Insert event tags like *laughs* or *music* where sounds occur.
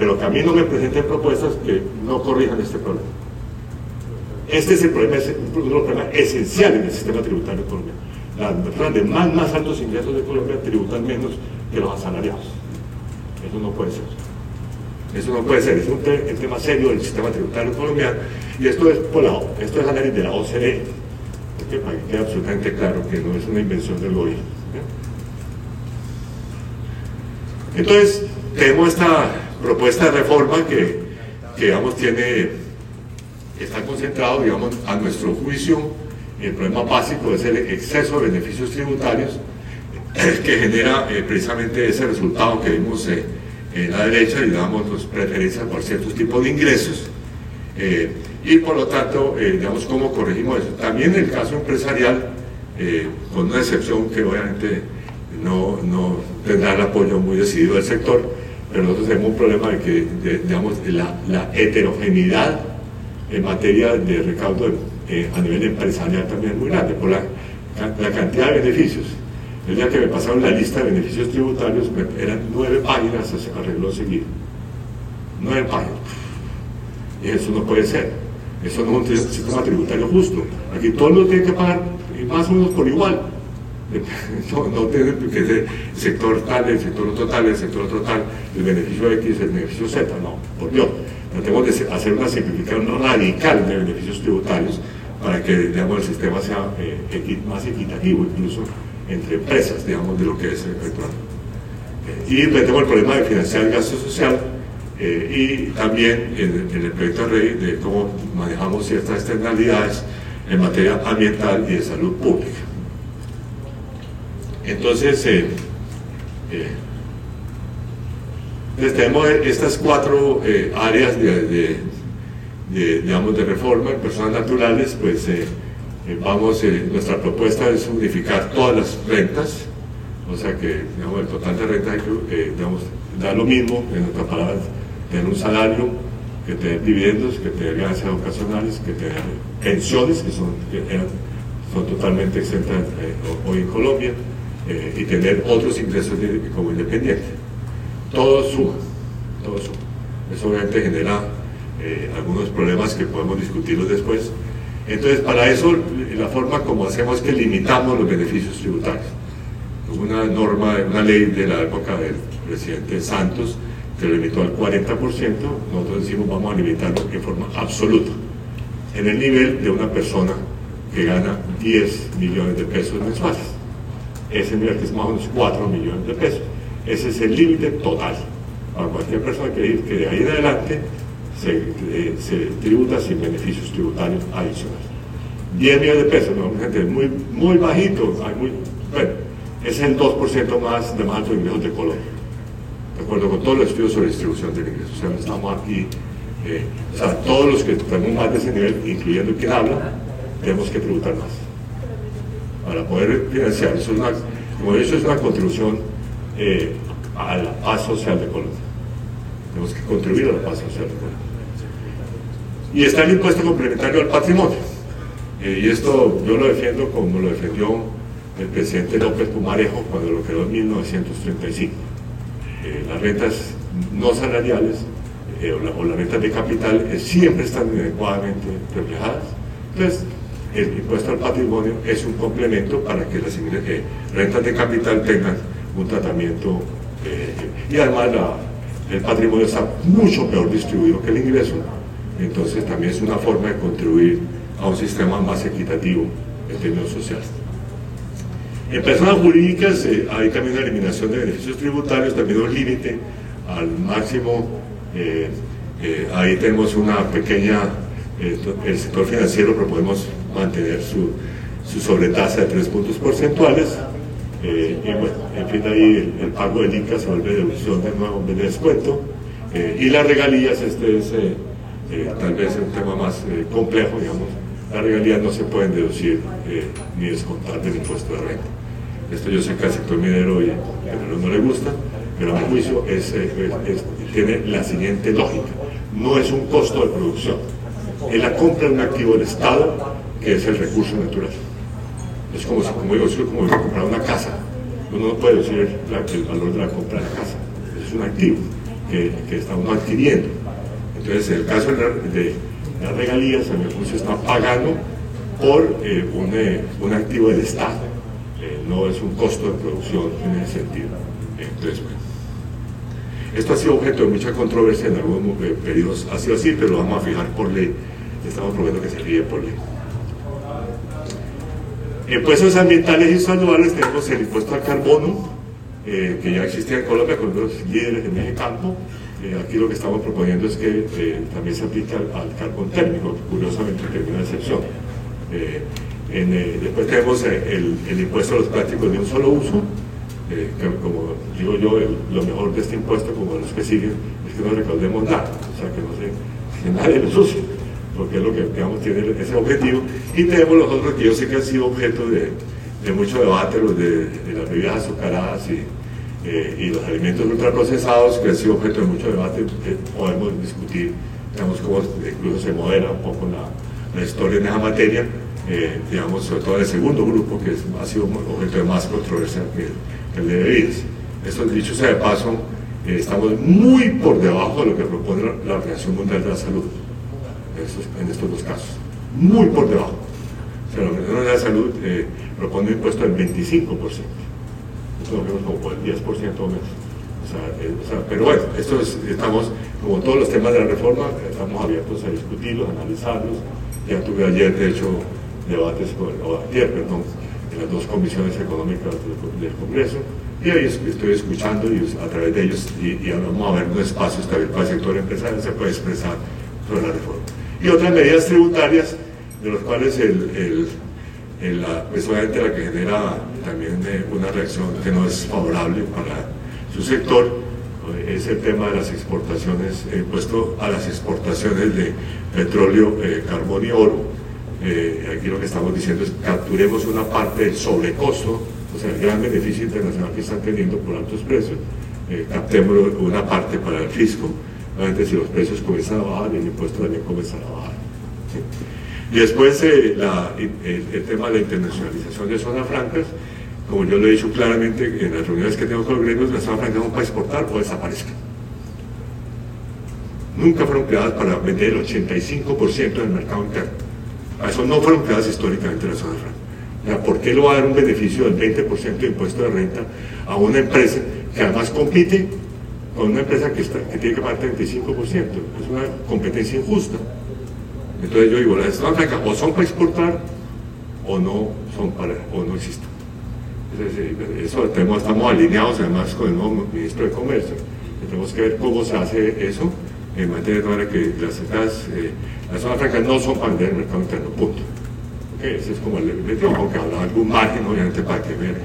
pero que a mí no me presenten propuestas que no corrijan este problema. Este es el problema, un problema esencial en el sistema tributario colombiano. Las personas de más, altos ingresos de Colombia tributan menos que los asalariados. Eso no puede ser. Eso no puede ser, es un, tema serio del sistema tributario colombiano y esto es, por la, esto es análisis de la OCDE, porque para que quede absolutamente claro que no es una invención del gobierno. Entonces, tenemos esta propuesta de reforma que, que digamos, tiene, está concentrado, digamos, a nuestro juicio, el problema básico es el exceso de beneficios tributarios *clears throat* que genera eh, precisamente ese resultado que vimos eh, en la derecha, digamos, pues, preferencias por ciertos tipos de ingresos. Eh, y por lo tanto, digamos, ¿cómo corregimos eso? También en el caso empresarial, con una excepción que obviamente no, no, tendrá el apoyo muy decidido del sector, pero nosotros tenemos un problema de que, digamos, la, heterogeneidad en materia de recaudo a nivel empresarial también es muy grande, por la, la cantidad de beneficios el día que me pasaron la lista de beneficios tributarios, eran nueve páginas arregló seguir. Nueve páginas. Y eso no puede ser. Eso no es un sistema tributario justo. Aquí todo el mundo tiene que pagar más o menos por igual. *laughs* No, no tiene que el sector tal, el sector otro tal, el sector otro tal, el beneficio X, el beneficio Z. No, por Dios. Tenemos que hacer una simplificación radical de beneficios tributarios para que digamos, el sistema sea eh, más equitativo incluso entre empresas, digamos, de lo que es el eh, y tenemos el problema de financiar el gasto social eh, y también en, el proyecto de ley de cómo manejamos ciertas externalidades en materia ambiental y de salud pública. Entonces, eh, tenemos estas cuatro áreas de, digamos, de reforma en personas naturales, pues eh, vamos, eh, nuestra propuesta es unificar todas las rentas, o sea que el total de rentas eh, da lo mismo, en otras palabras, tener un salario, que tener dividendos, que tener ganancias ocasionales, que tener pensiones, que son, son totalmente exentas hoy en Colombia, y tener otros ingresos como independiente. Todo suma, todo suma. Eso obviamente genera algunos problemas que podemos discutirlos después, entonces, para eso, la forma como hacemos es que limitamos los beneficios tributarios. Una norma, una ley de la época del presidente Santos que lo limitó al 40%, nosotros decimos vamos a limitarlo en forma absoluta, en el nivel de una persona que gana 10 millones de pesos mensuales. Ese nivel que es más o menos 4 millones de pesos. Ese es el límite total. Para cualquier persona que, que de ahí en adelante eh, se, tributa sin beneficios tributarios adicionales. 10 millones de pesos, ¿no? gente muy, muy bajito, hay muy, bueno, es el 2% más de más altos ingresos de Colombia. De acuerdo con todos los estudios sobre distribución de ingresos. O sea, estamos aquí, eh, o sea, todos los que tenemos más de ese nivel, incluyendo quien habla, tenemos que tributar más. Para poder financiar, eso es una, como dicho, es una contribución eh, a la paz social de Colombia. Tenemos que contribuir a la paz social de Colombia y está el impuesto complementario al patrimonio. Eh, y esto yo lo defiendo como lo defendió el presidente López Pumarejo cuando lo creó en 1935. Eh, las rentas no salariales eh, o, las rentas de capital siempre están adecuadamente reflejadas. Entonces, el impuesto al patrimonio es un complemento para que las rentas de capital tengan un tratamiento y además el patrimonio está mucho peor distribuido que el ingreso entonces también es una forma de contribuir a un sistema más equitativo en términos sociales. En personas jurídicas eh, hay también una eliminación de beneficios tributarios, también un límite al máximo. Eh, eh, ahí tenemos una pequeña, el sector financiero proponemos mantener su, su sobretasa de tres puntos porcentuales. y bueno, en fin, ahí el, pago del ICA se vuelve deducción de nuevo de descuento. y las regalías, este es eh, tal vez es un tema más eh, complejo, digamos, las regalías no se pueden deducir eh, ni descontar del impuesto de renta. Esto yo sé que al sector minero y minero no le gusta, pero a mi juicio tiene la siguiente lógica. No es un costo de producción, es la compra de un activo del Estado que es el recurso natural. Es como, como digo, es como comprar una casa. Uno no puede decir el, valor de la compra de la casa, es un activo que, que está uno adquiriendo. Entonces, en el caso de, las regalías, el negocio está pagando por eh, un, eh, un, activo del Estado, eh, no es un costo de producción en ese sentido. Entonces, esto ha sido objeto de mucha controversia en algunos periodos, ha sido así, pero lo vamos a fijar por ley, estamos proponiendo que se ríe por ley. Impuestos ambientales y saludables tenemos el impuesto al carbono, que ya existía en Colombia con los líderes de ese campo, eh, aquí lo que estamos proponiendo es que eh, también se aplique al, carbón térmico, que curiosamente tiene una excepción. Eh, después tenemos el, impuesto a los plásticos de un solo uso, que como digo yo, lo mejor de este impuesto, como los que siguen, es que no recaudemos nada, o sea, que no se, que nadie los use, porque es lo que digamos, tiene ese objetivo. Y tenemos los otros que yo sé que han sido objeto de, mucho debate, los de, de las bebidas azucaradas y eh, y los alimentos ultraprocesados, que ha sido objeto de mucho debate, podemos discutir, digamos, cómo incluso se modera un poco la, historia en esa materia, eh, digamos, sobre todo en el segundo grupo, que ha sido objeto de más controversia que, el de bebidas. Esto dicho sea de paso, eh, estamos muy por debajo de lo que propone la, Organización Mundial de la Salud, en estos dos casos, muy por debajo. O la Organización de la Salud propone un impuesto del 25% lo vemos como por el 10% o menos. Eh, pero bueno, esto estamos, como todos los temas de la reforma, estamos abiertos a discutirlos, a analizarlos. Ya tuve ayer, de hecho, debates, con, o ayer, perdón, en las dos comisiones económicas del, Congreso, y ahí estoy escuchando y a través de ellos, y, ahora vamos a ver un espacio estabil para el sector empresarial, se puede expresar sobre la reforma. Y otras medidas tributarias, de las cuales el, el la, pues obviamente la que genera también eh, una reacción que no es favorable para su sector eh, es el tema de las exportaciones, eh, puesto a las exportaciones de petróleo, carbón y oro. aquí lo que estamos diciendo es capturemos una parte del sobrecosto, o sea, el gran beneficio internacional que están teniendo por altos precios, captemos una parte para el fisco. Obviamente si los precios comienzan a bajar, el impuesto también comienza a bajar. Y después eh, el, tema de la internacionalización de zonas francas, como yo lo he dicho claramente en las reuniones que tengo con los gremios, las zonas francas no para exportar o desaparezcan. Nunca fueron creadas para vender el 85% del mercado interno. A eso no fueron creadas históricamente las zonas francas. ¿Por qué lo va a dar un beneficio del 20% de impuesto de renta a una empresa que además compite con una empresa que, que tiene que pagar 35%? Es una competencia injusta. Entonces yo digo, las francas o son para exportar o no son para, o no existen. eso estamos alineados además con el nuevo ministro de Comercio. Tenemos que ver cómo se hace eso en materia de que las, las, eh, las zonas francas no son para vender el mercado interno, punto. ese es como el objetivo, aunque habrá algún margen obviamente para que vean